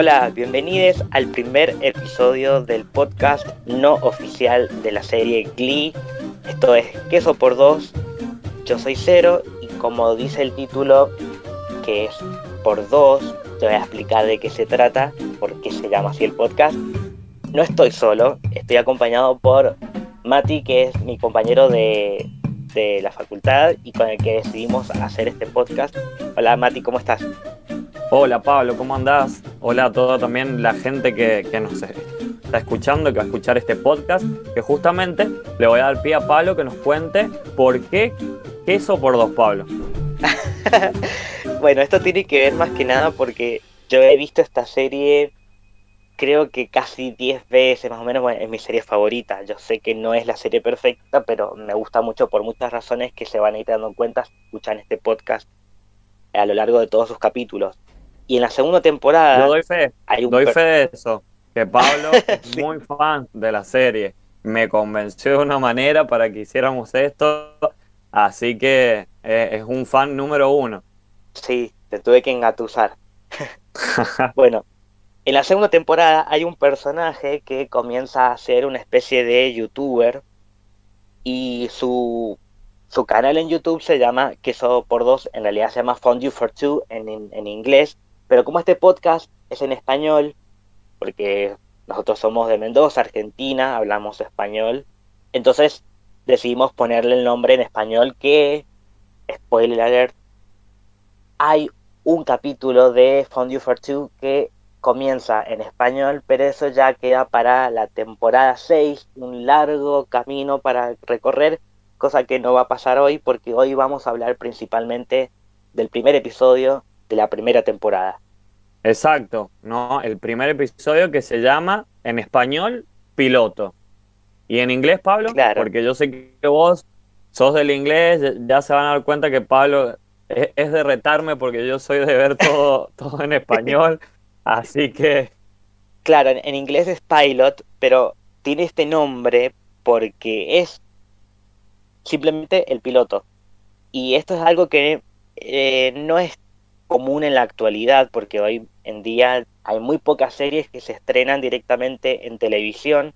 Hola, bienvenidos al primer episodio del podcast no oficial de la serie Glee. Esto es Queso por Dos. Yo soy Cero y como dice el título, que es por dos, te voy a explicar de qué se trata, por qué se llama así el podcast. No estoy solo, estoy acompañado por Mati, que es mi compañero de, de la facultad y con el que decidimos hacer este podcast. Hola Mati, ¿cómo estás? Hola Pablo, ¿cómo andás? Hola a toda también la gente que, nos está escuchando, que va a escuchar este podcast, que justamente le voy a dar pie a Pablo que nos cuente por qué queso por dos, Pablo. bueno, esto tiene que ver más que nada porque yo he visto esta serie creo que casi 10 veces más o menos es mi serie favorita. Yo sé que no es la serie perfecta, pero me gusta mucho por muchas razones que se van a ir dando cuenta si escuchan este podcast a lo largo de todos sus capítulos. Y en la segunda temporada. Yo doy fe. doy fe de eso. Que Pablo es muy fan de la serie. Me convenció de una manera para que hiciéramos esto. Así que eh, es un fan número uno. Sí, te tuve que engatusar. bueno, en la segunda temporada hay un personaje que comienza a ser una especie de youtuber. Y su, su canal en YouTube se llama Queso por Dos. En realidad se llama Fondue for Two en, en inglés pero como este podcast es en español, porque nosotros somos de Mendoza, Argentina, hablamos español, entonces decidimos ponerle el nombre en español que, spoiler alert, hay un capítulo de Fondue for Two que comienza en español, pero eso ya queda para la temporada 6, un largo camino para recorrer, cosa que no va a pasar hoy porque hoy vamos a hablar principalmente del primer episodio de la primera temporada. Exacto, ¿no? El primer episodio que se llama en español Piloto. Y en inglés, Pablo, claro. porque yo sé que vos sos del inglés, ya se van a dar cuenta que Pablo es, de retarme porque yo soy de ver todo, todo en español, así que... Claro, en, inglés es pilot, pero tiene este nombre porque es simplemente el piloto. Y esto es algo que eh, no es común en la actualidad, porque hoy en día hay muy pocas series que se estrenan directamente en televisión,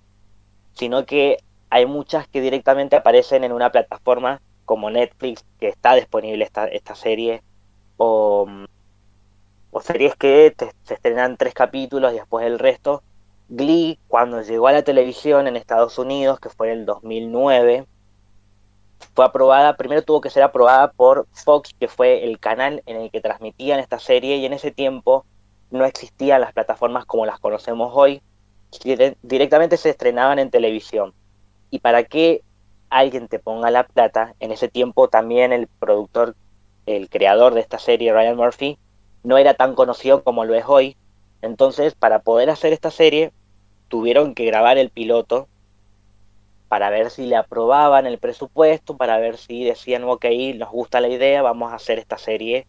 sino que hay muchas que directamente aparecen en una plataforma como Netflix, que está disponible esta, esta serie, o, o series que se estrenan tres capítulos y después el resto. Glee, cuando llegó a la televisión en Estados Unidos, que fue en el 2009, fue aprobada, primero tuvo que ser aprobada por Fox, que fue el canal en el que transmitían esta serie, y en ese tiempo no existían las plataformas como las conocemos hoy, directamente se estrenaban en televisión. Y para que alguien te ponga la plata, en ese tiempo también el productor, el creador de esta serie, Ryan Murphy, no era tan conocido como lo es hoy. Entonces, para poder hacer esta serie, tuvieron que grabar el piloto para ver si le aprobaban el presupuesto, para ver si decían, ok, nos gusta la idea, vamos a hacer esta serie,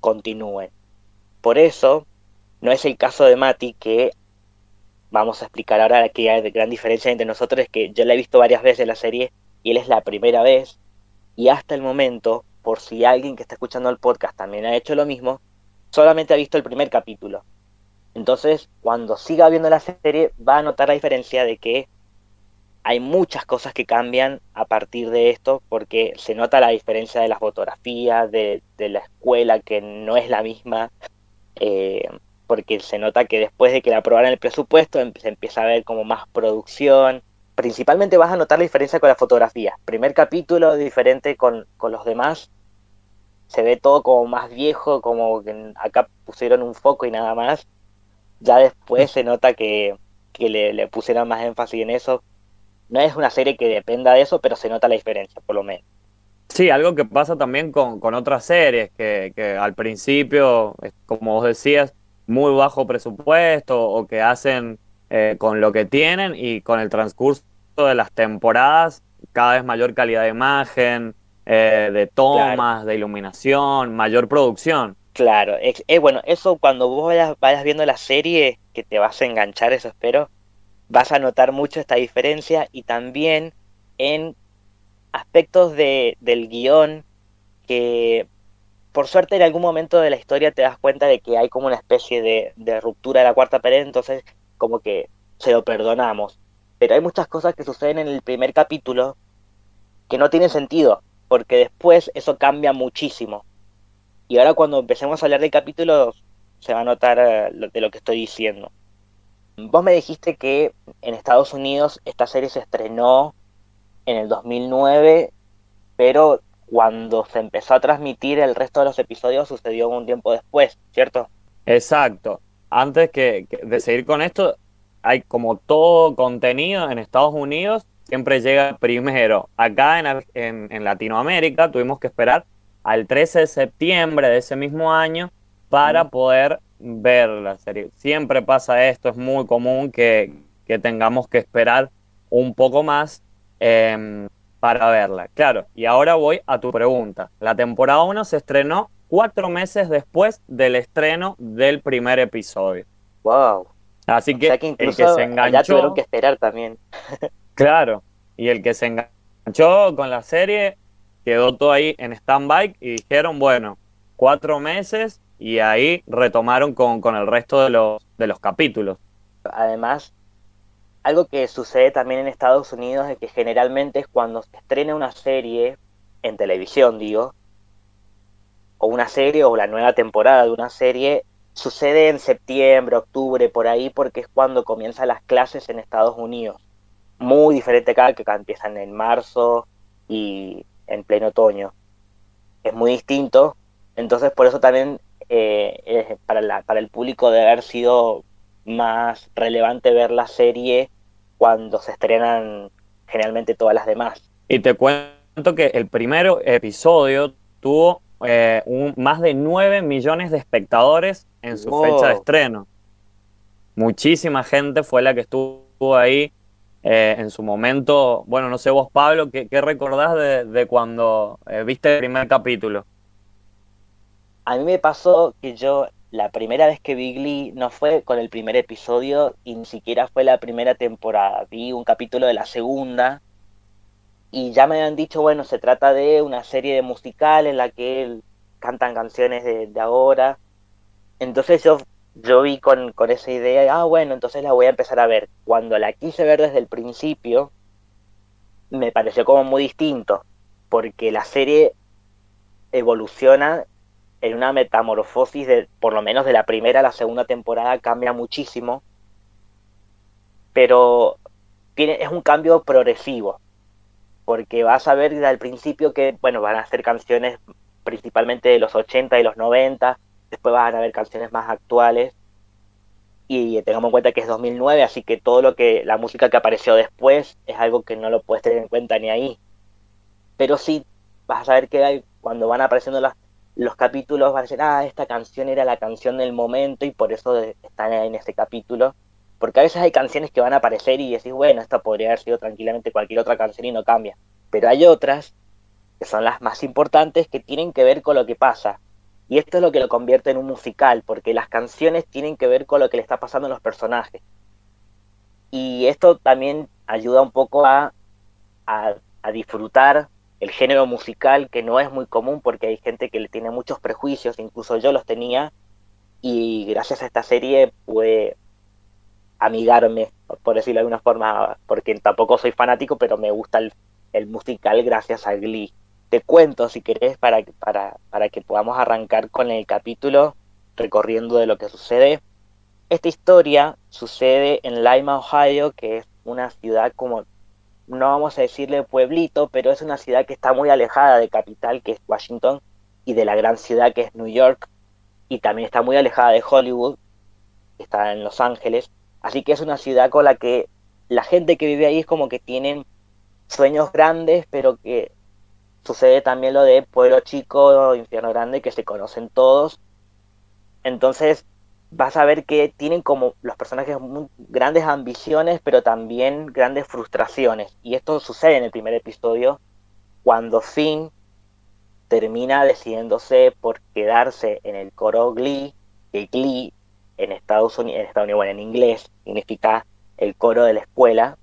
continúen. Por eso, no es el caso de Mati, que vamos a explicar ahora que hay gran diferencia entre nosotros, es que yo la he visto varias veces la serie y él es la primera vez, y hasta el momento, por si alguien que está escuchando el podcast también ha hecho lo mismo, solamente ha visto el primer capítulo. Entonces, cuando siga viendo la serie, va a notar la diferencia de que hay muchas cosas que cambian a partir de esto porque se nota la diferencia de las fotografías, de, la escuela que no es la misma, eh, porque se nota que después de que le aprobaran el presupuesto em, se empieza a ver como más producción. Principalmente vas a notar la diferencia con la fotografía. Primer capítulo diferente con, los demás. Se ve todo como más viejo, como que acá pusieron un foco y nada más. Ya después se nota que, le, le pusieron más énfasis en eso no es una serie que dependa de eso, pero se nota la diferencia, por lo menos. Sí, algo que pasa también con, otras series, que, al principio, como vos decías, muy bajo presupuesto o que hacen eh, con lo que tienen y con el transcurso de las temporadas cada vez mayor calidad de imagen, eh, de tomas, de iluminación, mayor producción. Claro, es, eh, bueno, eso cuando vos vayas, vayas viendo la serie, que te vas a enganchar, eso espero, vas a notar mucho esta diferencia y también en aspectos de, del guion que por suerte en algún momento de la historia te das cuenta de que hay como una especie de, de ruptura de la cuarta pared, entonces como que se lo perdonamos. Pero hay muchas cosas que suceden en el primer capítulo que no tienen sentido, porque después eso cambia muchísimo. Y ahora cuando empecemos a hablar de capítulos se va a notar eh, de lo que estoy diciendo. Vos me dijiste que en Estados Unidos esta serie se estrenó en el 2009, pero cuando se empezó a transmitir el resto de los episodios sucedió un tiempo después, ¿cierto? Exacto. Antes que, de seguir con esto, hay como todo contenido en Estados Unidos, siempre llega primero. Acá en, en Latinoamérica tuvimos que esperar al 13 de septiembre de ese mismo año para poder ver la serie. Siempre pasa esto, es muy común que, que tengamos que esperar un poco más em, para verla. Claro, y ahora voy a tu pregunta. La temporada 1 se estrenó cuatro meses después del estreno del primer episodio. ¡Wow! Así que, el que se enganchó. Ya tuvieron que esperar también. claro, y el que se enganchó con la serie quedó todo ahí en stand-by y dijeron, bueno, cuatro meses y ahí retomaron con, con el resto de los, de los capítulos. Además, algo que sucede también en Estados Unidos es que generalmente es cuando se estrena una serie en televisión, digo, o una serie o la nueva temporada de una serie, sucede en septiembre, octubre, por ahí, porque es cuando comienzan las clases en Estados Unidos. Muy diferente acá, que empiezan en marzo y en pleno otoño. Es muy distinto, entonces por eso también eh, para, la, para el público debe haber sido más relevante ver la serie cuando se estrenan generalmente todas las demás. Y te cuento que el primer episodio tuvo eh, un, más de 9 millones de espectadores en su fecha de estreno. Muchísima gente fue la que estuvo ahí eh, en su momento. Bueno, no sé vos, Pablo, ¿qué, recordás de, cuando viste el primer capítulo? A mí me pasó que yo la primera vez que vi Glee no fue con el primer episodio y ni siquiera fue la primera temporada. Vi un capítulo de la segunda y ya me habían dicho, bueno, se trata de una serie de musical en la que cantan canciones de, ahora. Entonces yo, yo vi con, con esa idea, ah, bueno, entonces la voy a empezar a ver. Cuando la quise ver desde el principio, me pareció como muy distinto, porque la serie evoluciona en una metamorfosis de, por lo menos de la primera a la segunda temporada, cambia muchísimo, pero tiene, es un cambio progresivo, porque vas a ver desde el principio que, bueno, van a ser canciones principalmente de los 80 y los 90, después van a haber canciones más actuales, y tengamos en cuenta que es 2009, así que todo lo que, la música que apareció después es algo que no lo puedes tener en cuenta ni ahí. Pero sí, vas a saber que hay, cuando van apareciendo las los capítulos van a decir, ah, esta canción era la canción del momento y por eso están en ese capítulo. Porque a veces hay canciones que van a aparecer y decís, bueno, esta podría haber sido tranquilamente cualquier otra canción y no cambia. Pero hay otras, que son las más importantes, que tienen que ver con lo que pasa. Y esto es lo que lo convierte en un musical, porque las canciones tienen que ver con lo que le está pasando a los personajes. Y esto también ayuda un poco a, a disfrutar el género musical que no es muy común porque hay gente que le tiene muchos prejuicios, incluso yo los tenía, y gracias a esta serie pude amigarme, por decirlo de alguna forma, porque tampoco soy fanático, pero me gusta el, musical gracias a Glee. Te cuento, si querés, para, para, para que podamos arrancar con el capítulo recorriendo de lo que sucede. Esta historia sucede en Lima, Ohio, que es una ciudad como no vamos a decirle pueblito, pero es una ciudad que está muy alejada de capital, que es Washington, y de la gran ciudad que es New York, y también está muy alejada de Hollywood, está en Los Ángeles, así que es una ciudad con la que la gente que vive ahí es como que tienen sueños grandes, pero que sucede también lo de pueblo chico, infierno grande, que se conocen todos. Entonces, vas a ver que tienen como los personajes grandes ambiciones, pero también grandes frustraciones. Y esto sucede en el primer episodio, cuando Finn termina decidiéndose por quedarse en el coro Glee, que Glee en Estados Unidos, en Estados Unidos, bueno, en inglés, significa el coro de la escuela,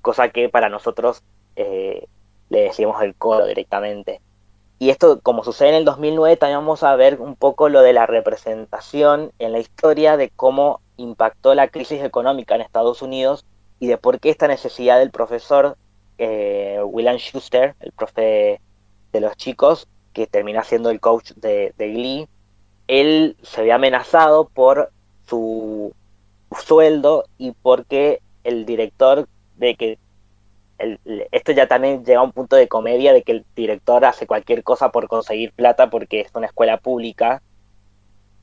cosa que para nosotros eh, le decimos el coro directamente. Y esto, como sucede en el 2009, también vamos a ver un poco lo de la representación en la historia de cómo impactó la crisis económica en Estados Unidos y de por qué esta necesidad del profesor eh, William Schuster, el profe de los chicos, que termina siendo el coach de, de Glee, él se ve amenazado por su sueldo y porque el director de que esto ya también llega a un punto de comedia de que el director hace cualquier cosa por conseguir plata porque es una escuela pública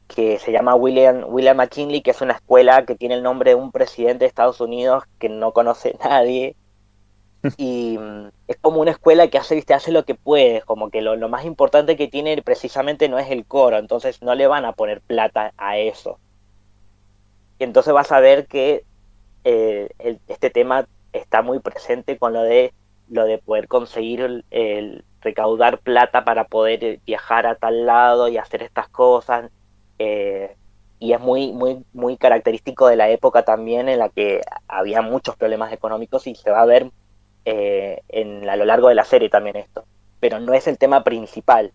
que se llama William, William McKinley, que es una escuela que tiene el nombre de un presidente de Estados Unidos que no conoce nadie. Y mm, es como una escuela que hace, ¿viste? hace lo que puede, como que lo, lo más importante que tiene precisamente no es el coro, entonces no le van a poner plata a eso. Y entonces vas a ver que eh, este tema está muy presente con lo de lo de poder conseguir el, recaudar plata para poder viajar a tal lado y hacer estas cosas eh, y es muy muy muy característico de la época también en la que había muchos problemas económicos y se va a ver eh, en, a lo largo de la serie también esto. Pero no es el tema principal.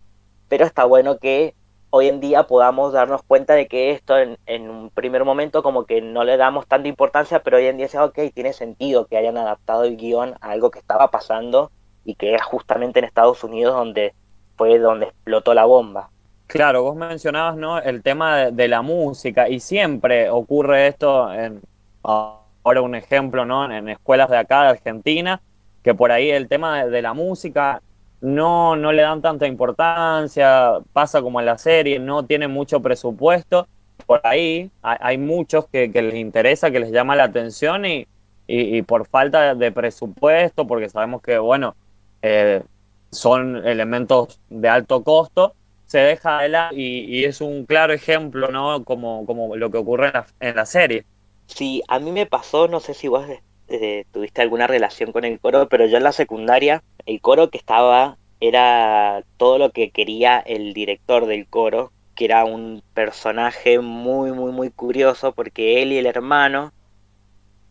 Pero está bueno que hoy en día podamos darnos cuenta de que esto en, un primer momento como que no le damos tanta importancia, pero hoy en día se ok, tiene sentido que hayan adaptado el guion a algo que estaba pasando y que es justamente en Estados Unidos donde fue donde explotó la bomba. Claro, vos mencionabas ¿no? el tema de, la música y siempre ocurre esto, en, ahora un ejemplo, ¿no? en escuelas de acá de Argentina, que por ahí el tema de la música no, no le dan tanta importancia, pasa como en la serie, no tiene mucho presupuesto. Por ahí hay, muchos que, les interesa, que les llama la atención y, y, por falta de presupuesto, porque sabemos que, bueno, eh, son elementos de alto costo, se deja de lado y, es un claro ejemplo, ¿no? Como, como lo que ocurre en la, en la serie. Sí, a mí me pasó, no sé si vos eh, tuviste alguna relación con el coro, pero yo en la secundaria, el coro que estaba era todo lo que quería el director del coro, que era un personaje muy, muy, muy curioso, porque él y el hermano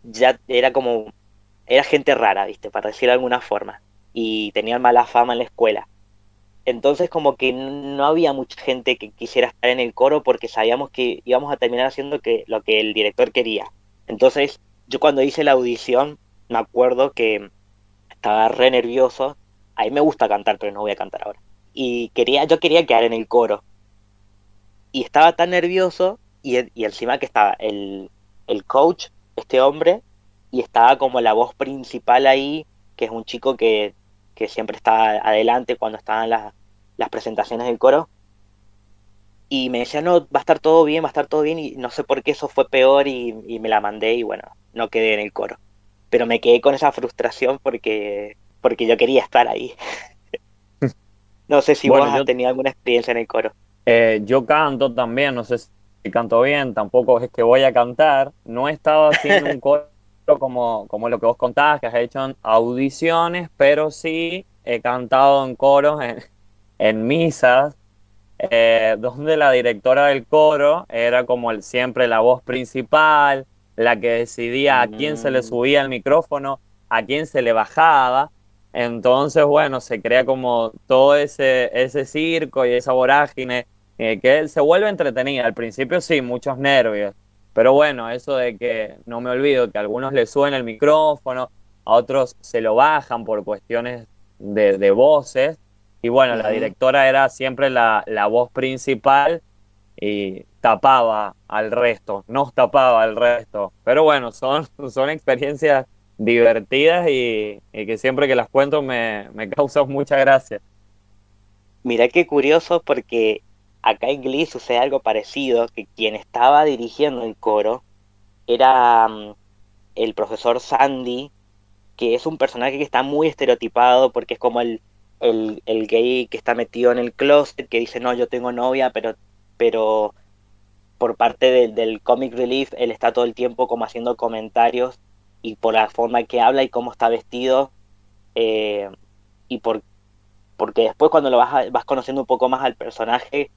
ya era como, era gente rara, viste, para decir de alguna forma, y tenían mala fama en la escuela. Entonces como que no había mucha gente que quisiera estar en el coro porque sabíamos que íbamos a terminar haciendo que, lo que el director quería. Entonces yo cuando hice la audición, me acuerdo que estaba re nervioso. A mí me gusta cantar, pero no voy a cantar ahora. Y quería, yo quería quedar en el coro. Y estaba tan nervioso, y, encima que estaba el, coach, este hombre, y estaba como la voz principal ahí, que es un chico que, siempre está adelante cuando estaban las, las presentaciones del coro y me decía, no, va a estar todo bien, va a estar todo bien, y no sé por qué eso fue peor y, me la mandé y bueno, no quedé en el coro. Pero me quedé con esa frustración porque, porque yo quería estar ahí. no sé si vos has tenido alguna experiencia en el coro. Eh, yo canto también, no sé si canto bien, tampoco es que voy a cantar. No he estado haciendo un coro como, como lo que vos contabas, que has hecho audiciones, pero sí he cantado en coros, en, en misas, eh, donde la directora del coro era como el, siempre la voz principal, la que decidía a quién se le mm. subía el micrófono, a quién se le bajaba. Entonces, bueno, se crea como todo ese, ese circo y esa vorágine eh, que se vuelve entretenida. Al principio sí, muchos nervios, pero bueno, eso de que no me olvido que a algunos les suena el micrófono, a otros se lo bajan por cuestiones de, de voces, y bueno, la directora era siempre la, voz principal y tapaba al resto, nos tapaba al resto. Pero bueno, son, son experiencias divertidas y, que siempre que las cuento me, me causan mucha gracia. Mira qué curioso porque acá en Glee sucede algo parecido, que quien estaba dirigiendo el coro era mm, el profesor Sandy, que es un personaje que está muy estereotipado porque es como el, el, gay que está metido en el closet, que dice, no, yo tengo novia, pero, pero por parte del comic relief, él está todo el tiempo como haciendo comentarios y por la forma que habla y cómo está vestido, eh, y por, porque después cuando lo vas, vas conociendo un poco más al personaje,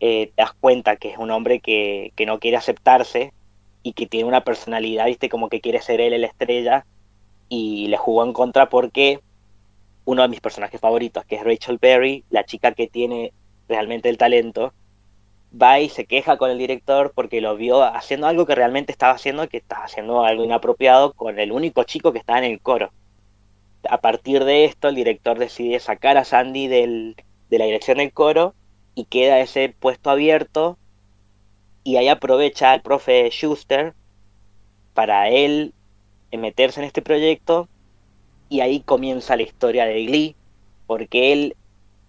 eh, te das cuenta que es un hombre que, que no quiere aceptarse y que tiene una personalidad, viste, como que quiere ser él la estrella, y le jugó en contra porque uno de mis personajes favoritos, que es Rachel Berry, la chica que tiene realmente el talento, va y se queja con el director porque lo vio haciendo algo que realmente estaba haciendo, que estaba haciendo algo inapropiado con el único chico que estaba en el coro. A partir de esto, el director decide sacar a Sandy del, de la dirección del coro y queda ese puesto abierto y ahí aprovecha el profe Schuster para él meterse en este proyecto y ahí comienza la historia de Glee porque él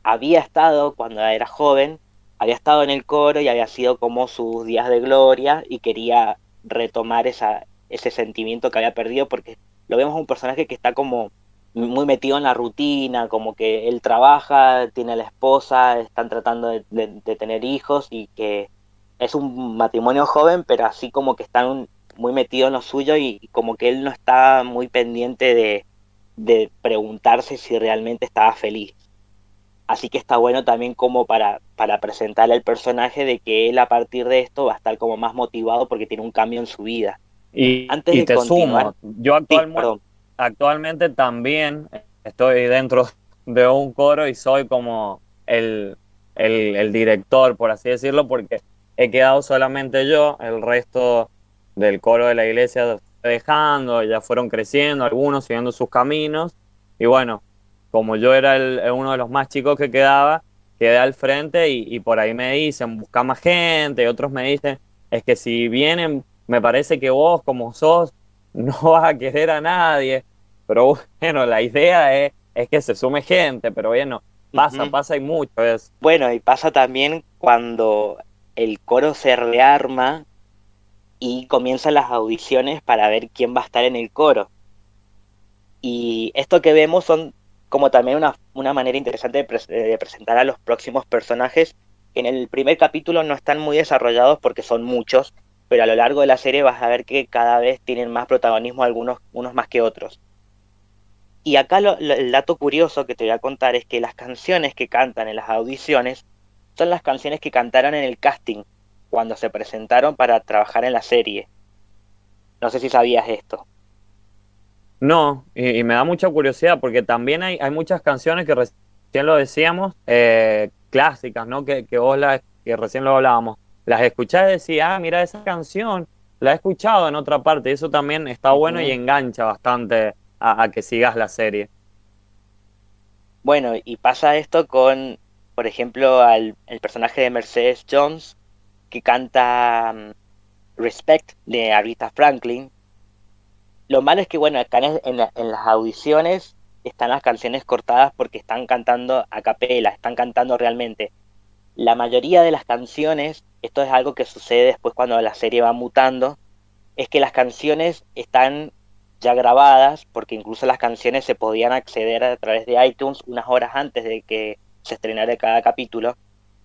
había estado cuando era joven había estado en el coro y había sido como sus días de gloria y quería retomar esa, ese sentimiento que había perdido porque lo vemos un personaje que está como muy metido en la rutina, como que él trabaja, tiene la esposa, están tratando de, tener hijos y que es un matrimonio joven, pero así como que están muy metidos en lo suyo y, como que él no está muy pendiente de, de preguntarse si realmente estaba feliz. Así que está bueno también como para, para presentarle al personaje de que él a partir de esto va a estar como más motivado porque tiene un cambio en su vida. Y, Antes y te sumo, yo actualmente, también estoy dentro de un coro y soy como el, el, director, por así decirlo, porque he quedado solamente yo, el resto del coro de la iglesia dejando, ya fueron creciendo, algunos siguiendo sus caminos, y bueno, como yo era el, uno de los más chicos que quedaba, quedé al frente y, por ahí me dicen, busca más gente, y otros me dicen, es que si vienen, me parece que vos como sos, no vas a querer a nadie, pero bueno, la idea es, es que se sume gente, pero bueno, pasa, pasa y mucho. Es... Bueno, y pasa también cuando el coro se rearma y comienzan las audiciones para ver quién va a estar en el coro. Y esto que vemos son como también una, una manera interesante de, presentar a los próximos personajes. En el primer capítulo no están muy desarrollados porque son muchos, pero a lo largo de la serie vas a ver que cada vez tienen más protagonismo algunos unos más que otros. Y acá el dato curioso que te voy a contar es que las canciones que cantan en las audiciones son las canciones que cantaron en el casting cuando se presentaron para trabajar en la serie. No sé si sabías esto. No, y, me da mucha curiosidad porque también hay, hay muchas canciones que recién lo decíamos, eh, clásicas, ¿no? Que, que vos las, que recién lo hablábamos, las escuchás y decís, ah, mira esa canción, la he escuchado en otra parte, y eso también está bueno y engancha bastante a, que sigas la serie. Bueno, y pasa esto con, por ejemplo, al el personaje de Mercedes Jones, que canta mm, Respect de Aretha Franklin, lo malo es que, bueno, acá en, las audiciones están las canciones cortadas porque están cantando a capela, están cantando realmente. La mayoría de las canciones, esto es algo que sucede después cuando la serie va mutando, es que las canciones están ya grabadas, porque incluso las canciones se podían acceder a través de iTunes unas horas antes de que se estrenara cada capítulo.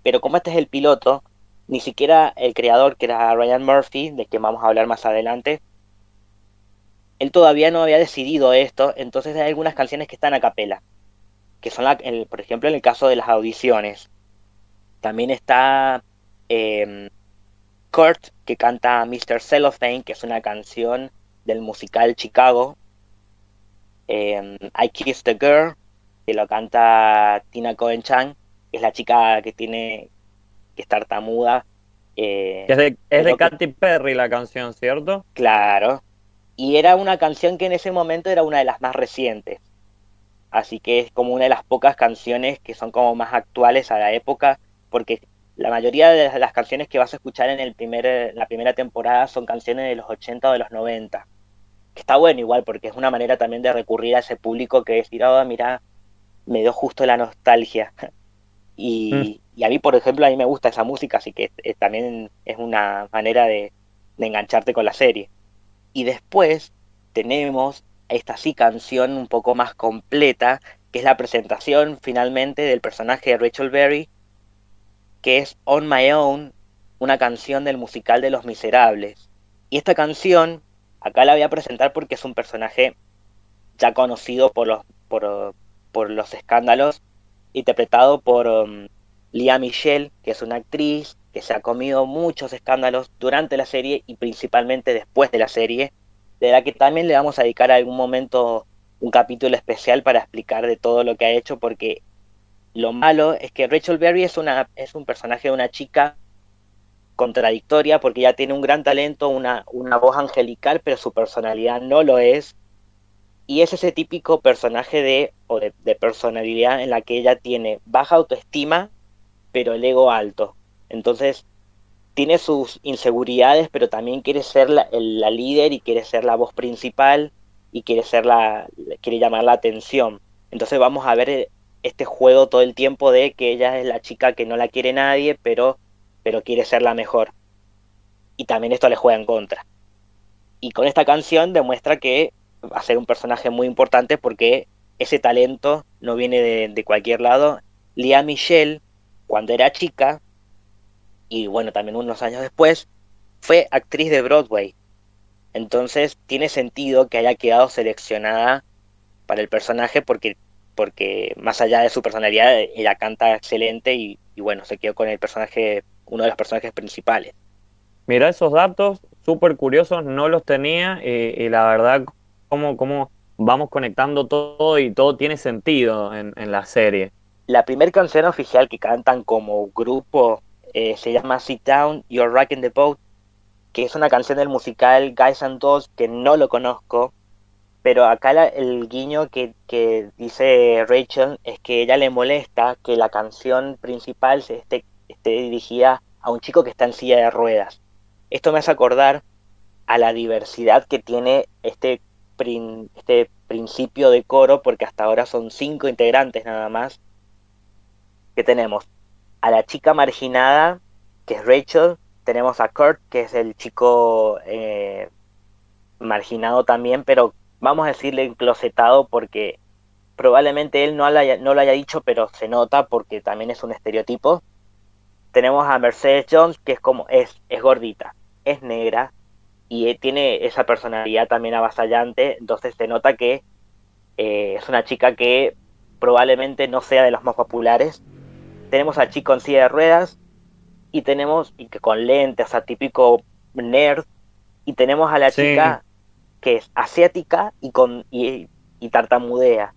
Pero como este es el piloto, ni siquiera el creador, que era Ryan Murphy, de quien vamos a hablar más adelante, él todavía no había decidido esto, entonces hay algunas canciones que están a capela, que son, la, por ejemplo, en el caso de las audiciones. También está em, Kurt, que canta Mr. Cellophane, que es una canción del musical Chicago. Em, I Kissed the Girl, que lo canta Tina Cohen Chan, que es la chica que tiene que estar tamuda. Eh, es de, es de Katy Perry la canción, ¿cierto? Claro, y era una canción que en ese momento era una de las más recientes. Así que es como una de las pocas canciones que son como más actuales a la época, porque la mayoría de las canciones que vas a escuchar en el primer, la primera temporada son canciones de los 80 o de los 90. Que está bueno igual, porque es una manera también de recurrir a ese público que decir, oh, mira, me dio justo la nostalgia. Y, mm. y, a mí, por ejemplo, a mí me gusta esa música, así que eh, también es una manera de engancharte con la serie. Y después tenemos esta sí canción un poco más completa, que es la presentación finalmente del personaje de Rachel Berry, que es On My Own, una canción del musical de Los Miserables. Y esta canción, acá la voy a presentar porque es un personaje ya conocido por los, por, por los escándalos, interpretado por um, Lia Michelle, que es una actriz que se ha comido muchos escándalos durante la serie y principalmente después de la serie, de la que también le vamos a dedicar algún momento un capítulo especial para explicar de todo lo que ha hecho, porque lo malo es que Rachel Berry es, una, es un personaje de una chica contradictoria porque ella tiene un gran talento, una, una voz angelical, pero su personalidad no lo es. Y es ese típico personaje de, o de, personalidad en la que ella tiene baja autoestima, pero el ego alto. Entonces, tiene sus inseguridades, pero también quiere ser la, líder y quiere ser la voz principal y quiere ser la, quiere llamar la atención. Entonces vamos a ver este juego todo el tiempo de que ella es la chica que no la quiere nadie, pero pero quiere ser la mejor. Y también esto le juega en contra. Y con esta canción demuestra que va a ser un personaje muy importante porque ese talento no viene de, cualquier lado. Lia Michelle, cuando era chica, y bueno, también unos años después, fue actriz de Broadway. Entonces tiene sentido que haya quedado seleccionada para el personaje porque, porque más allá de su personalidad, ella canta excelente y, y bueno, se quedó con el personaje uno de los personajes principales. Mira, esos datos súper curiosos, no los tenía y, la verdad, cómo, cómo vamos conectando todo y todo tiene sentido en, la serie. La primera canción oficial que cantan como grupo eh, se llama Sit Down, You're Rocking the Boat, que es una canción del musical Guys and Dolls que no lo conozco, pero acá el guiño que, que, dice Rachel es que ella le molesta que la canción principal se esté esté dirigida a un chico que está en silla de ruedas. Esto me hace acordar a la diversidad que tiene este, este principio de coro, porque hasta ahora son cinco integrantes nada más, que tenemos a la chica marginada, que es Rachel, tenemos a Kurt, que es el chico eh, marginado también, pero vamos a decirle enclosetado porque probablemente él no no lo haya dicho, pero se nota porque también es un estereotipo. Tenemos a Mercedes Jones, que es como, es, es gordita, es negra y eh, tiene esa personalidad también avasallante, entonces se nota que eh, es una chica que probablemente no sea de los más populares. Tenemos al chico en silla de ruedas y tenemos, y que con lentes, sea, típico nerd, y tenemos a la chica que es asiática y, con, y, y tartamudea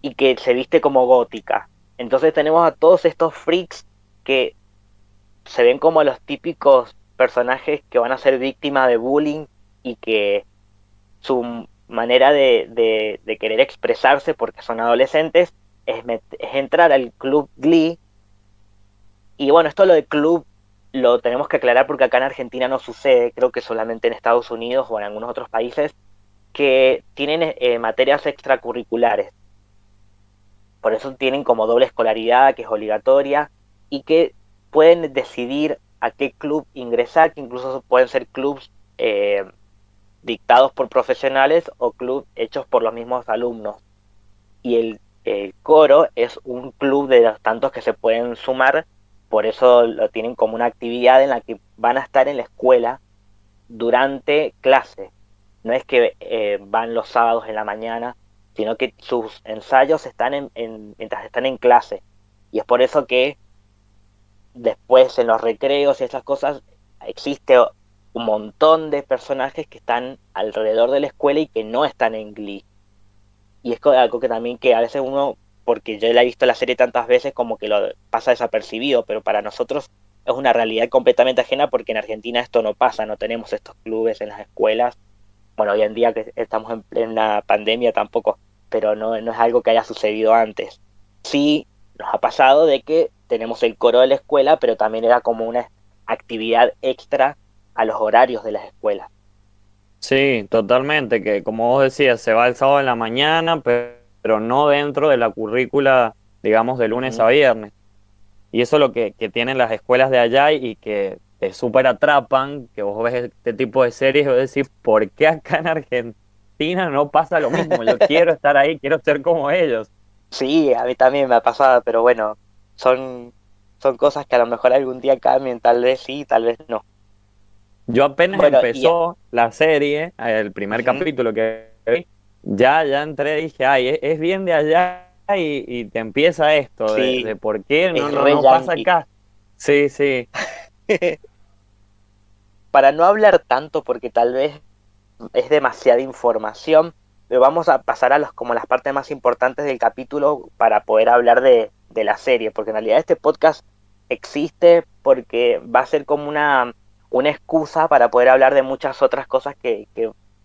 y que se viste como gótica. Entonces tenemos a todos estos freaks que se ven como los típicos personajes que van a ser víctimas de bullying y que su manera de, querer expresarse porque son adolescentes es, entrar al club Glee. Y bueno, esto lo de club lo tenemos que aclarar porque acá en Argentina no sucede, creo que solamente en Estados Unidos o en algunos otros países, que tienen eh, materias extracurriculares. Por eso tienen como doble escolaridad, que es obligatoria, y que pueden decidir a qué club ingresar, que incluso pueden ser clubs eh, dictados por profesionales o clubs hechos por los mismos alumnos. Y el, coro es un club de los tantos que se pueden sumar, por eso lo tienen como una actividad en la que van a estar en la escuela durante clase. No es que eh, van los sábados en la mañana, sino que sus ensayos están en, mientras están en clase. Y es por eso que después en los recreos y esas cosas existe un montón de personajes que están alrededor de la escuela y que no están en Glee. Y es algo que también que a veces uno, porque yo la he visto la serie tantas veces, como que lo pasa desapercibido, pero para nosotros es una realidad completamente ajena porque en Argentina esto no pasa, no tenemos estos clubes en las escuelas. Bueno, hoy en día que estamos en plena pandemia tampoco, pero no, no es algo que haya sucedido antes. Sí nos ha pasado de que tenemos el coro de la escuela, pero también era como una actividad extra a los horarios de las escuelas. Sí, totalmente, que como vos decías, se va el sábado en la mañana, pero no dentro de la currícula, digamos, de lunes a viernes. Y eso es lo que, tienen las escuelas de allá y que te súper atrapan, que vos ves este tipo de series y vos decís, ¿por qué acá en Argentina no pasa lo mismo? Yo quiero estar ahí, quiero ser como ellos. Sí, a mí también me ha pasado, pero bueno, son, son cosas que a lo mejor algún día cambien, tal vez sí, tal vez no. Yo apenas empezó la serie, el primer capítulo que vi, ya, ya entré y dije, ay, es, bien de allá y, te empieza esto, de, por qué no, no, pasa acá. Sí, sí. Para no hablar tanto, porque tal vez es demasiada información, vamos a pasar a los, como las partes más importantes del capítulo para poder hablar de, de la serie, porque en realidad este podcast existe porque va a ser como una, una excusa para poder hablar de muchas otras cosas que,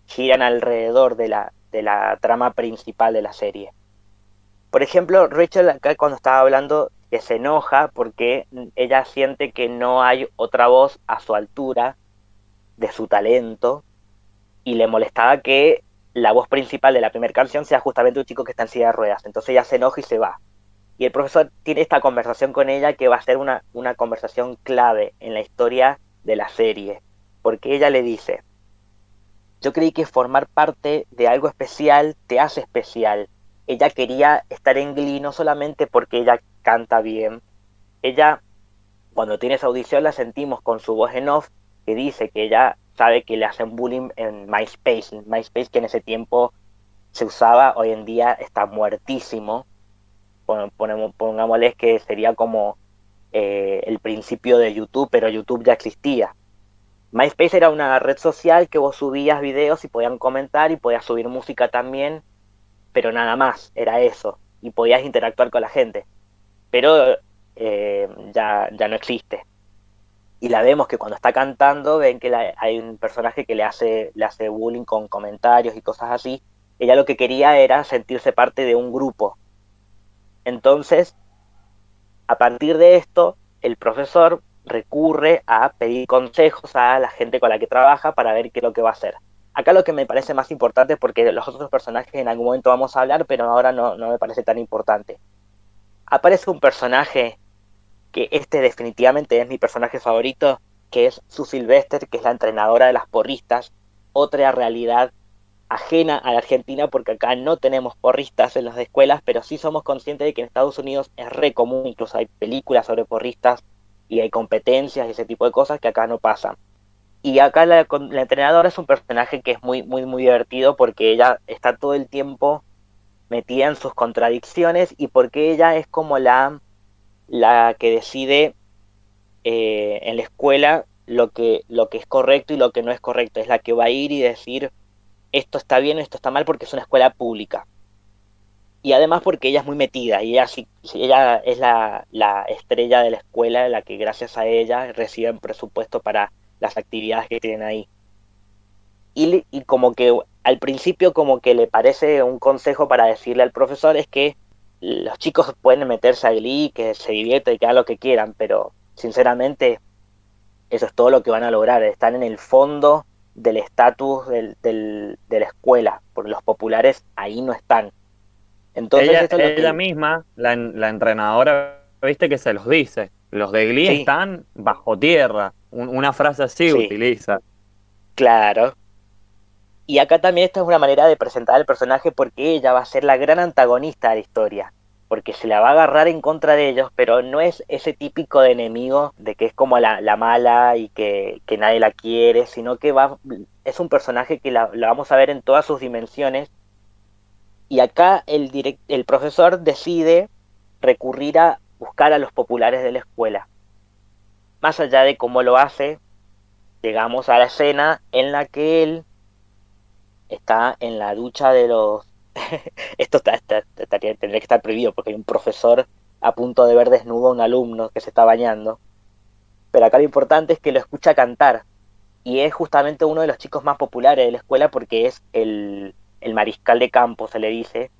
giran alrededor de la, de la trama principal de la serie. Por ejemplo, Rachel acá cuando estaba hablando que se enoja porque ella siente que no hay otra voz a su altura de su talento y le molestaba que la voz principal de la primera canción sea justamente un chico que está en silla de ruedas. Entonces ella se enoja y se va. Y el profesor tiene esta conversación con ella que va a ser una, una conversación clave en la historia de la serie. Porque ella le dice, yo creí que formar parte de algo especial te hace especial. Ella quería estar en Glee no solamente porque ella canta bien. Ella, cuando tiene esa audición, la sentimos con su voz en off, que dice que ella sabe que le hacen bullying en MySpace. MySpace que en ese tiempo se usaba, hoy en día está muertísimo. Ponemos, pongámosles que sería como eh, el principio de YouTube, pero YouTube ya existía. MySpace era una red social que vos subías videos y podían comentar y podías subir música también, pero nada más, era eso. Y podías interactuar con la gente. Pero eh, ya, ya no existe y la vemos que cuando está cantando ven que hay un personaje que le hace, le hace bullying con comentarios y cosas así. Ella lo que quería era sentirse parte de un grupo. Entonces, a partir de esto, el profesor recurre a pedir consejos a la gente con la que trabaja para ver qué es lo que va a hacer. Acá lo que me parece más importante, porque los otros personajes en algún momento vamos a hablar, pero ahora no, no me parece tan importante. Aparece un personaje que este definitivamente es mi personaje favorito, que es Sue Sylvester, que es la entrenadora de las porristas, otra realidad ajena a la Argentina porque acá no tenemos porristas en las escuelas, pero sí somos conscientes de que en Estados Unidos es re común, incluso hay películas sobre porristas y hay competencias y ese tipo de cosas que acá no pasan. Y acá la, la entrenadora es un personaje que es muy, muy, muy divertido porque ella está todo el tiempo metida en sus contradicciones y porque ella es como la la que decide eh, en la escuela lo que, lo que es correcto y lo que no es correcto. Es la que va a ir y decir esto está bien, esto está mal porque es una escuela pública. Y además porque ella es muy metida y ella, ella es la, la estrella de la escuela, la que gracias a ella reciben presupuesto para las actividades que tienen ahí. Y, y como que al principio como que le parece un consejo para decirle al profesor es que los chicos pueden meterse a Glee, que se divierten y que hagan lo que quieran, pero sinceramente eso es todo lo que van a lograr, están en el fondo del estatus del, de la escuela, porque los populares ahí no están. Entonces, ella, misma, la, entrenadora, viste que se los dice, los de Glee están bajo tierra, una frase así utiliza. Claro, y acá también esta es una manera de presentar al personaje porque ella va a ser la gran antagonista de la historia. Porque se la va a agarrar en contra de ellos, pero no es ese típico de enemigo de que es como la, mala y que, nadie la quiere, sino que va, es un personaje que la, vamos a ver en todas sus dimensiones. Y acá el, el profesor decide recurrir a buscar a los populares de la escuela. Más allá de cómo lo hace, llegamos a la escena en la que él está en la ducha de los... Esto está, tendría que estar prohibido porque hay un profesor a punto de ver desnudo a un alumno que se está bañando. Pero acá lo importante es que lo escucha cantar. Y es justamente uno de los chicos más populares de la escuela porque es el, el mariscal de campo, se le dice.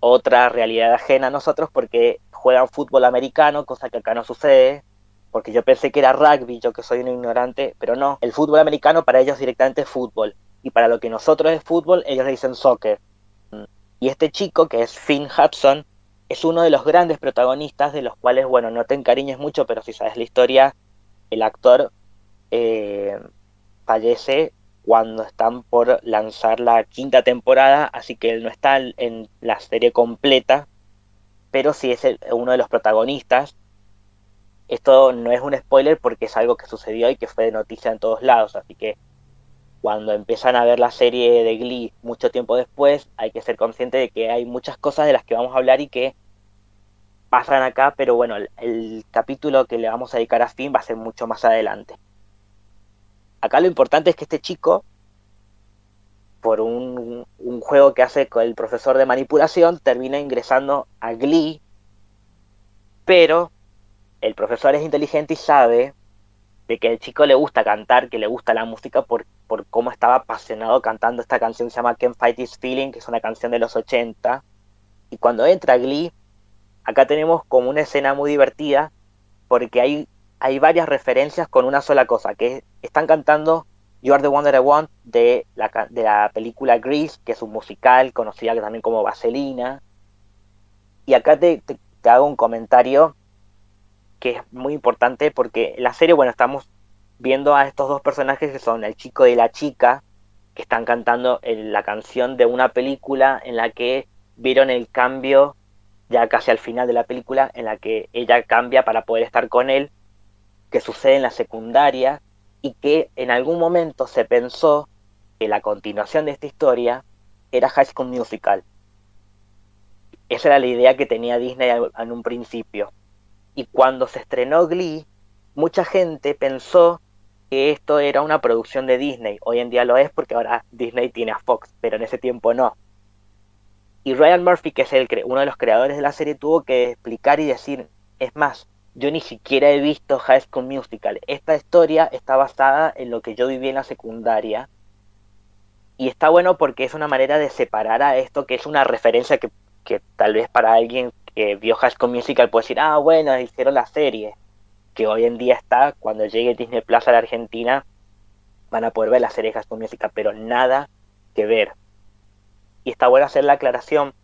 Otra realidad ajena a nosotros porque juegan fútbol americano, cosa que acá no sucede. Porque yo pensé que era rugby, yo que soy un ignorante, pero no. El fútbol americano para ellos directamente es fútbol y para lo que nosotros es fútbol, ellos le dicen soccer. Y este chico, que es Finn Hudson, es uno de los grandes protagonistas, de los cuales, bueno, no te encariñes mucho, pero si sabes la historia, el actor eh, fallece cuando están por lanzar la quinta temporada, así que él no está en la serie completa, pero sí es uno de los protagonistas. Esto no es un spoiler porque es algo que sucedió y que fue de noticia en todos lados, así que cuando empiezan a ver la serie de Glee mucho tiempo después, hay que ser consciente de que hay muchas cosas de las que vamos a hablar y que pasan acá, pero bueno, el, capítulo que le vamos a dedicar a Finn va a ser mucho más adelante. Acá lo importante es que este chico por un, un juego que hace con el profesor de manipulación, termina ingresando a Glee, pero el profesor es inteligente y sabe de que el chico le gusta cantar, que le gusta la música por, por cómo estaba apasionado cantando esta canción que se llama Can't Fight This Feeling, que es una canción de los 80. Y cuando entra Glee, acá tenemos como una escena muy divertida, porque hay, hay varias referencias con una sola cosa, que están cantando You Are the One That I Want de la, de la película Grease, que es un musical conocida también como Vaselina. Y acá te, te hago un comentario que es muy importante porque en la serie, bueno, estamos viendo a estos dos personajes que son el chico y la chica, que están cantando la canción de una película en la que vieron el cambio ya casi al final de la película, en la que ella cambia para poder estar con él, que sucede en la secundaria, y que en algún momento se pensó que la continuación de esta historia era High School Musical. Esa era la idea que tenía Disney en un principio. Y cuando se estrenó Glee, mucha gente pensó que esto era una producción de Disney. Hoy en día lo es porque ahora Disney tiene a Fox, pero en ese tiempo no. Y Ryan Murphy, que es el, uno de los creadores de la serie, tuvo que explicar y decir, es más, yo ni siquiera he visto High School Musical. Esta historia está basada en lo que yo viví en la secundaria. Y está bueno porque es una manera de separar a esto, que es una referencia que, que tal vez para alguien que vio High School Musical puede decir, ah, bueno, hicieron la serie, que hoy en día está, cuando llegue Disney Plus a la Argentina, van a poder ver la serie High School Musical, pero nada que ver. Y está bueno hacer la aclaración,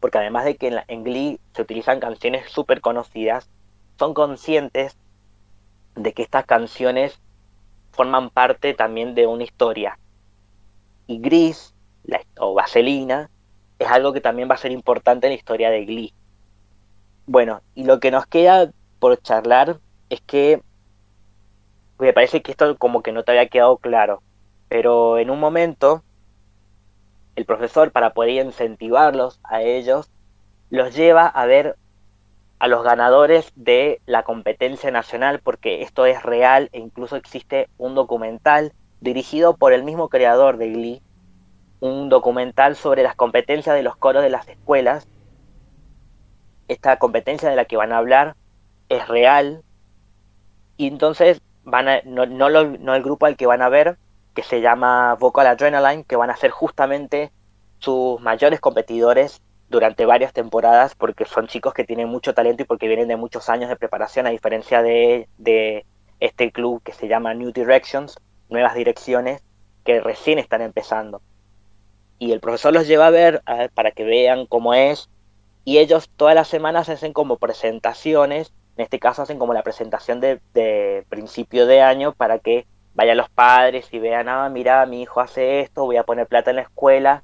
porque además de que en, Glee se utilizan canciones súper conocidas, son conscientes de que estas canciones forman parte también de una historia. Y Gris, o Vaselina, es algo que también va a ser importante en la historia de Glee. Bueno, y lo que nos queda por charlar es que me parece que esto como que no te había quedado claro, pero en un momento el profesor para poder incentivarlos a ellos los lleva a ver a los ganadores de la competencia nacional porque esto es real e incluso existe un documental dirigido por el mismo creador de Glee, un documental sobre las competencias de los coros de las escuelas esta competencia de la que van a hablar es real y entonces van a, no, no, el grupo al que van a ver, que se llama Vocal Adrenaline, que van a ser justamente sus mayores competidores durante varias temporadas porque son chicos que tienen mucho talento y porque vienen de muchos años de preparación a diferencia de, de este club que se llama New Directions, Nuevas Direcciones, que recién están empezando. Y el profesor los lleva a ver para que vean cómo es y ellos todas las semanas hacen como presentaciones, en este caso hacen como la presentación de, principio de año para que vayan los padres y vean, ah, mira, mi hijo hace esto, voy a poner plata en la escuela,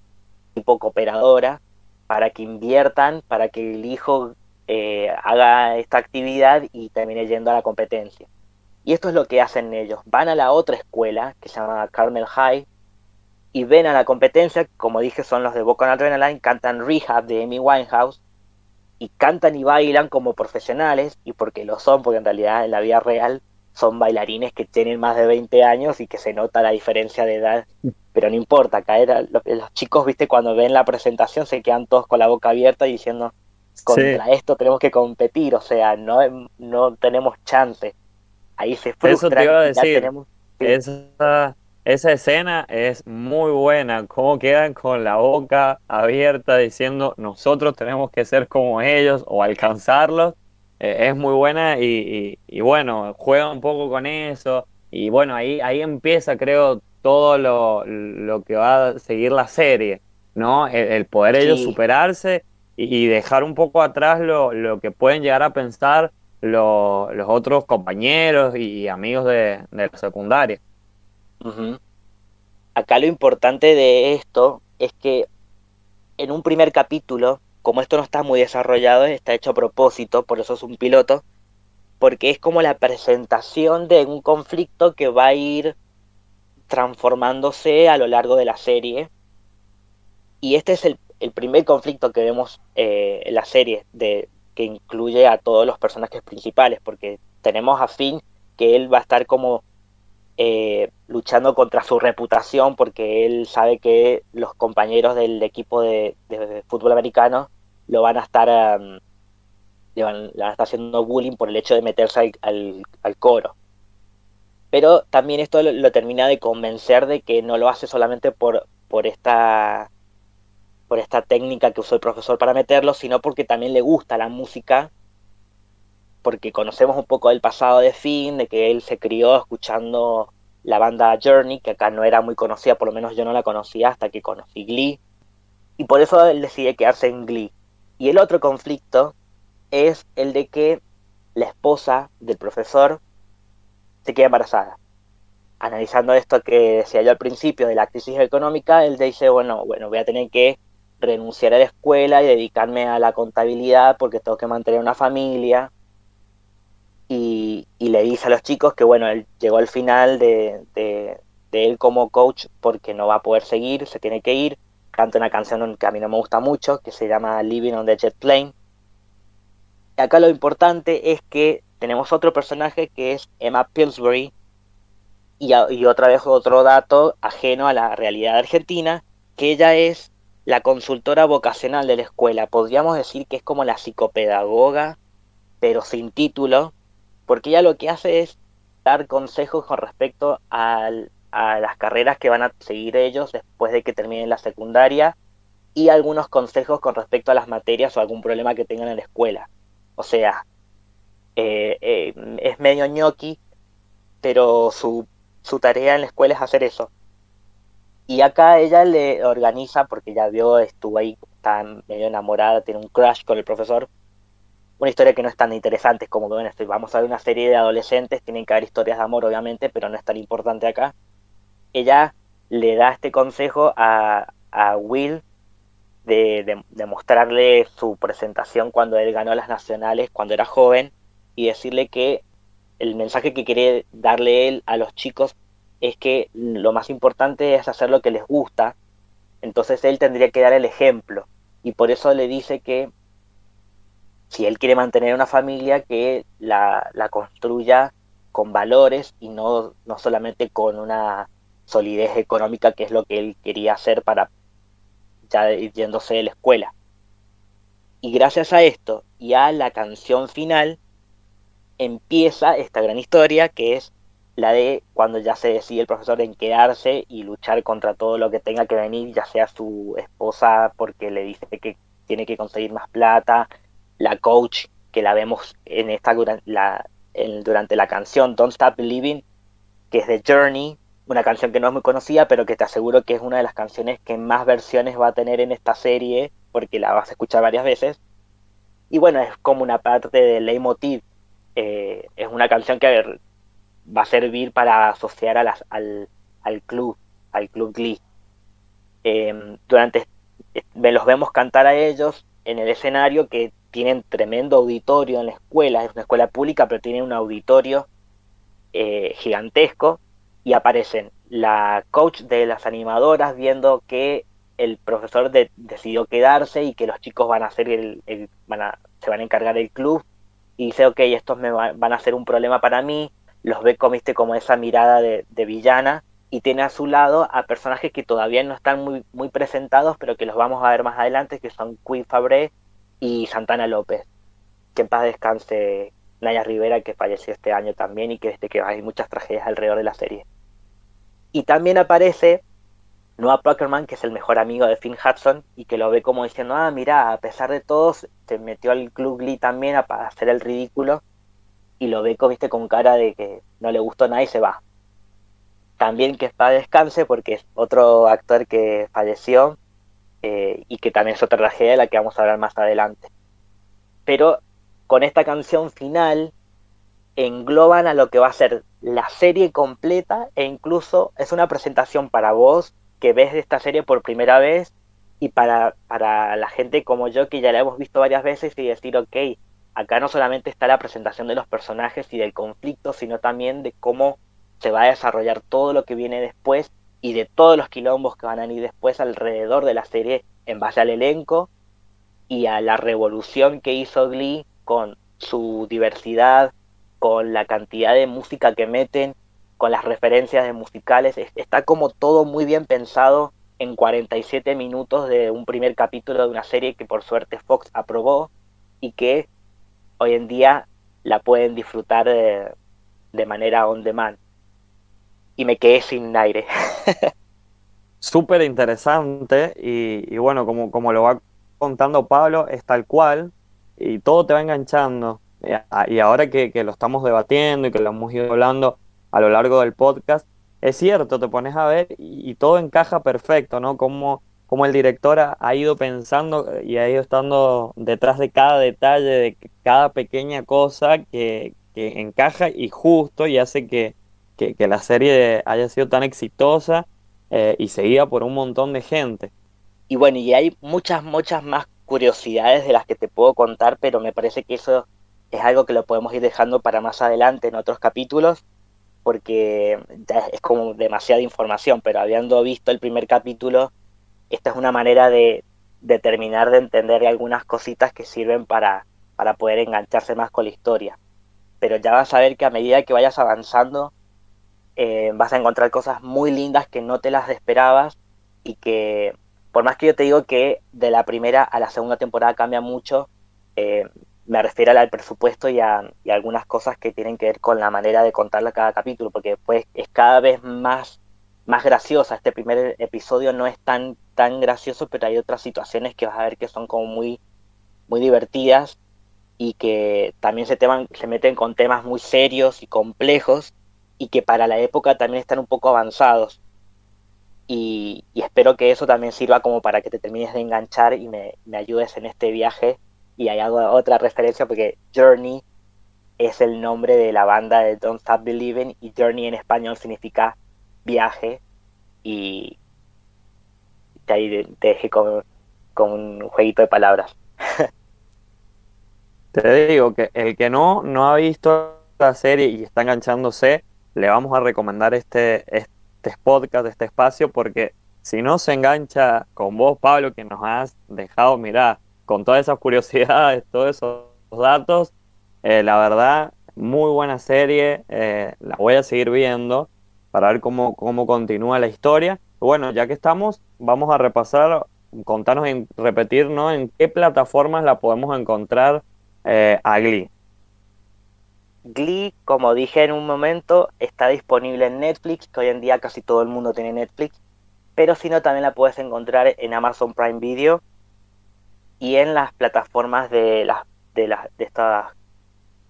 tipo cooperadora, para que inviertan, para que el hijo eh, haga esta actividad y termine yendo a la competencia. Y esto es lo que hacen ellos. Van a la otra escuela, que se llama Carmel High, y ven a la competencia, como dije, son los de Boca Adrenaline, cantan Rehab de Amy Winehouse, y cantan y bailan como profesionales, y porque lo son, porque en realidad en la vida real son bailarines que tienen más de 20 años y que se nota la diferencia de edad, pero no importa, caer los, chicos, viste, cuando ven la presentación se quedan todos con la boca abierta y diciendo, contra esto tenemos que competir, o sea, no, no tenemos chance. Ahí se frustran. Eso te iba a decir, esa, esa escena es muy buena, cómo quedan con la boca abierta diciendo nosotros tenemos que ser como ellos o alcanzarlos. Eh, es muy buena y, bueno, juega un poco con eso. Y bueno, ahí, ahí empieza creo todo lo, que va a seguir la serie, ¿no? El, poder ellos superarse y, dejar un poco atrás lo, lo que pueden llegar a pensar los otros compañeros y amigos de, de la secundaria. Acá lo importante de esto es que en un primer capítulo, como esto no está muy desarrollado, está hecho a propósito, por eso es un piloto, porque es como la presentación de un conflicto que va a ir transformándose a lo largo de la serie. Y este es el, primer conflicto que vemos eh, en la serie, de, que incluye a todos los personajes principales, porque tenemos a Finn, que él va a estar como eh, luchando contra su reputación porque él sabe que los compañeros del equipo de, fútbol americano lo van a estar le, van, a estar haciendo bullying por el hecho de meterse al, coro. Pero también esto lo, termina de convencer de que no lo hace solamente por, por esta por esta técnica que usó el profesor para meterlo, sino porque también le gusta la música porque conocemos un poco del pasado de Finn, de que él se crió escuchando la banda Journey, que acá no era muy conocida, por lo menos yo no la conocía hasta que conocí Glee, y por eso él decide quedarse en Glee. Y el otro conflicto es el de que la esposa del profesor se queda embarazada. Analizando esto que decía yo al principio de la crisis económica, él dice, bueno, bueno, voy a tener que renunciar a la escuela y dedicarme a la contabilidad porque tengo que mantener una familia y, le dice a los chicos que bueno, él llegó al final de, él como coach porque no va a poder seguir, se tiene que ir, canta una canción que a mí no me gusta mucho, que se llama Living on the Jet Plane. Y acá lo importante es que tenemos otro personaje que es Emma Pillsbury, y, y otra vez otro dato ajeno a la realidad argentina, que ella es la consultora vocacional de la escuela. Podríamos decir que es como la psicopedagoga, pero sin título, porque ella lo que hace es dar consejos con respecto a las carreras que van a seguir ellos después de que terminen la secundaria y algunos consejos con respecto a las materias o algún problema que tengan en la escuela. O sea, eh, eh, es medio ñoqui, pero su, su tarea en la escuela es hacer eso. Y acá ella le organiza, porque ya vio, estuvo ahí, está medio enamorada, tiene un crush con el profesor, una historia que no es tan interesante como bueno, vamos a ver una serie de adolescentes, tienen que haber historias de amor obviamente, pero no es tan importante acá. Ella le da este consejo a, Will de, de, mostrarle su presentación cuando él ganó las nacionales, cuando era joven, y decirle que el mensaje que quiere darle él a los chicos es que lo más importante es hacer lo que les gusta, entonces él tendría que dar el ejemplo, y por eso le dice que si él quiere mantener una familia, que la, construya con valores y no, no solamente con una solidez económica, que es lo que él quería hacer para ya yéndose de la escuela. Y gracias a esto y a la canción final, empieza esta gran historia que es la de cuando ya se decide el profesor en quedarse y luchar contra todo lo que tenga que venir, ya sea su esposa porque le dice que tiene que conseguir más plata, la coach que la vemos en esta la, durante la canción Don't Stop Believing, que es de Journey, una canción que no es muy conocida, pero que te aseguro que es una de las canciones que más versiones va a tener en esta serie, porque la vas a escuchar varias veces. Y bueno, es como una parte de leitmotiv. Eh, es una canción que va a servir para asociar a las, al, al club, al club Glee. Eh, durante los vemos cantar a ellos en el escenario que tienen tremendo auditorio en la escuela, es una escuela pública, pero tienen un auditorio eh, gigantesco y aparecen la coach de las animadoras viendo que el profesor decidió quedarse y que los chicos van a hacer el, van a, se van a encargar del club y dice ok estos me van a ser un problema para mí los ve como, como esa mirada de, de, villana y tiene a su lado a personajes que todavía no están muy, muy presentados pero que los vamos a ver más adelante que son Queen Fabre y Santana López. Que en paz descanse Naya Rivera, que falleció este año también y que desde que hay muchas tragedias alrededor de la serie. Y también aparece Noah Prockerman, que es el mejor amigo de Finn Hudson, y que lo ve como diciendo, ah, mira, a pesar de todo, se metió al Club Glee también a hacer el ridículo, y lo ve viste, con cara de que no le gustó nada y se va. También que para descanse, porque es otro actor que falleció, eh, y que también es otra tragedia de la que vamos a hablar más adelante. Pero con esta canción final engloban a lo que va a ser la serie completa e incluso es una presentación para vos que ves esta serie por primera vez y para, para la gente como yo que ya la hemos visto varias veces y decir, ok, acá no solamente está la presentación de los personajes y del conflicto, sino también de cómo se va a desarrollar todo lo que viene después y de todos los quilombos que van a ir después alrededor de la serie en base al elenco y a la revolución que hizo Glee con su diversidad, con la cantidad de música que meten con las referencias de musicales. Está como todo muy bien pensado en 47 minutos de un primer capítulo de una serie que por suerte Fox aprobó y que hoy en día la pueden disfrutar de, manera on demand. Y me quedé sin aire. Súper interesante y, bueno, como, como lo va contando Pablo, es tal cual y todo te va enganchando. Y ahora que, que lo estamos debatiendo y que lo hemos ido hablando a lo largo del podcast, es cierto, te pones a ver y, todo encaja perfecto, ¿no? Como, como el director ha, ido pensando y ha ido estando detrás de cada detalle, de cada pequeña cosa que, encaja y justo y hace que, la serie haya sido tan exitosa eh, y seguida por un montón de gente. Y bueno, y hay muchas, muchas más curiosidades de las que te puedo contar, pero me parece que eso es algo que lo podemos ir dejando para más adelante en otros capítulos porque es como demasiada información, pero habiendo visto el primer capítulo, esta es una manera de, terminar de entender algunas cositas que sirven para, para poder engancharse más con la historia. Pero ya vas a ver que a medida que vayas avanzando, eh, vas a encontrar cosas muy lindas que no te las esperabas y que, por más que yo te digo que de la primera a la segunda temporada cambia mucho, eh, me refiero al presupuesto y a, algunas cosas que tienen que ver con la manera de contarla cada capítulo, porque después es cada vez más, más graciosa. Este primer episodio no es tan, tan gracioso, pero hay otras situaciones que vas a ver que son como muy, muy divertidas y que también se, se meten con temas muy serios y complejos y que para la época también están un poco avanzados. Y, espero que eso también sirva como para que te termines de enganchar y me, me ayudes en este viaje y hay otra referencia porque Journey es el nombre de la banda de Don't Stop Believing y Journey en español significa viaje y ahí te dejé con, un jueguito de palabras. te digo que el que no, no ha visto la serie y está enganchándose, le vamos a recomendar este, este podcast, este espacio, porque si no se engancha con vos, Pablo, que nos has dejado, mirar con todas esas curiosidades, todos esos datos, eh, la verdad, muy buena serie, eh, la voy a seguir viendo para ver cómo, cómo continúa la historia. Bueno, ya que estamos, vamos a repasar, contarnos en repetir, ¿no? En qué plataformas la podemos encontrar eh, a Glee. Glee, como dije en un momento, está disponible en Netflix, que hoy en día casi todo el mundo tiene Netflix, pero si no, también la puedes encontrar en Amazon Prime Video y en las plataformas de las de las de estas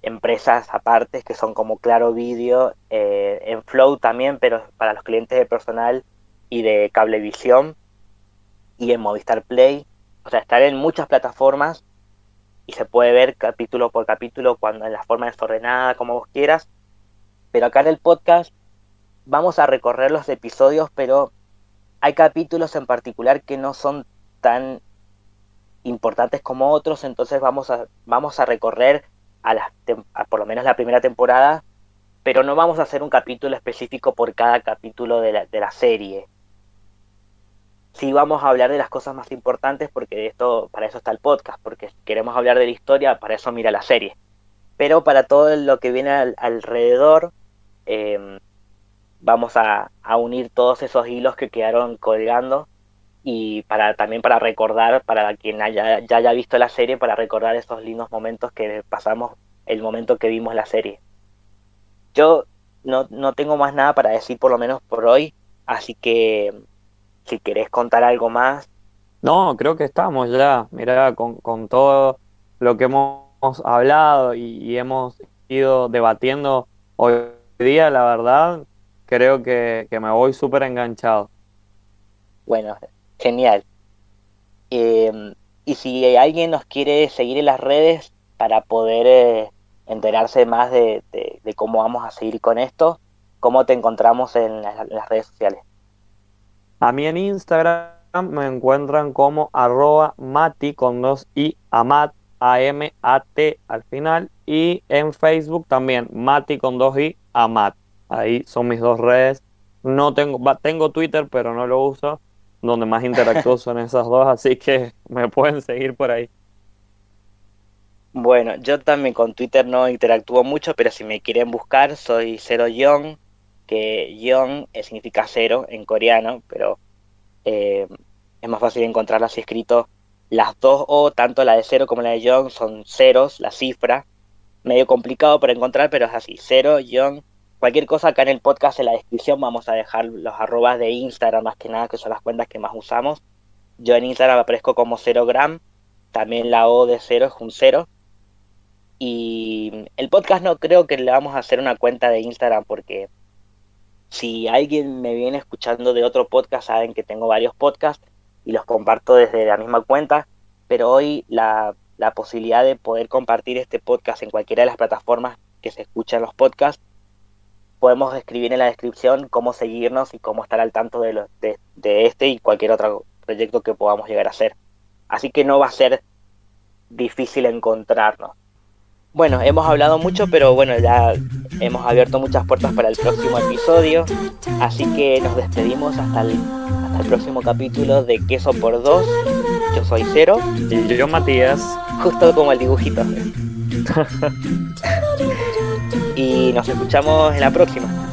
empresas aparte que son como Claro Video, eh, en Flow también, pero para los clientes de personal y de Cablevisión y en Movistar Play. O sea, estar en muchas plataformas y se puede ver capítulo por capítulo cuando en la forma desordenada, como vos quieras. Pero acá en el podcast vamos a recorrer los episodios, pero hay capítulos en particular que no son tan importantes como otros, entonces vamos a, vamos a recorrer a, las, por lo menos la primera temporada, pero no vamos a hacer un capítulo específico por cada capítulo de la, de la serie. Sí vamos a hablar de las cosas más importantes porque esto, para eso está el podcast, porque queremos hablar de la historia, para eso mira la serie. Pero para todo lo que viene alrededor, em, vamos a, a unir todos esos hilos que quedaron colgando y para también para recordar, para quien haya, ya haya visto la serie, para recordar esos lindos momentos que pasamos el momento que vimos la serie. Yo no, no tengo más nada para decir por lo menos por hoy, así que si querés contar algo más. No, creo que estamos ya, mira, con, con todo lo que hemos hablado y, hemos ido debatiendo hoy día, la verdad, creo que, que me voy súper enganchado. Bueno, Genial. Em, y si alguien nos quiere seguir en las redes para poder eh, enterarse más de, cómo vamos a seguir con esto, ¿cómo te encontramos en las, redes sociales? A mí en Instagram me encuentran como arroba mati con dos i amat a-m-a-t al final y en Facebook también mati con dos i amat. Ahí son mis dos redes. No tengo, tengo Twitter pero no lo uso donde más interactúo son esas dos, así que me pueden seguir por ahí. Bueno, yo también con Twitter no interactúo mucho, pero si me quieren buscar, soy Cero Young que Young significa cero en coreano, pero eh, es más fácil encontrarla así escrito. Las dos O, tanto la de cero como la de Young, son ceros, la cifra. Medio complicado para encontrar, pero es así. Cero, Young. Cualquier cosa acá en el podcast, en la descripción, vamos a dejar los arrobas de Instagram, más que nada, que son las cuentas que más usamos. Yo en Instagram aparezco como 0 gram. También la O de cero es un cero. Y el podcast no creo que le vamos a hacer una cuenta de Instagram porque si alguien me viene escuchando de otro podcast, saben que tengo varios podcasts y los comparto desde la misma cuenta, pero hoy la, posibilidad de poder compartir este podcast en cualquiera de las plataformas que se escuchan los podcasts, podemos escribir en la descripción cómo seguirnos y cómo estar al tanto de, de, de este y cualquier otro proyecto que podamos llegar a hacer. Así que no va a ser difícil encontrarnos. Bueno, hemos hablado mucho, pero bueno, ya hemos abierto muchas puertas para el próximo episodio. Así que nos despedimos hasta el, hasta el próximo capítulo de Queso por Dos. Yo soy Cero. Y yo, Matías. Justo como el dibujito. y nos escuchamos en la próxima.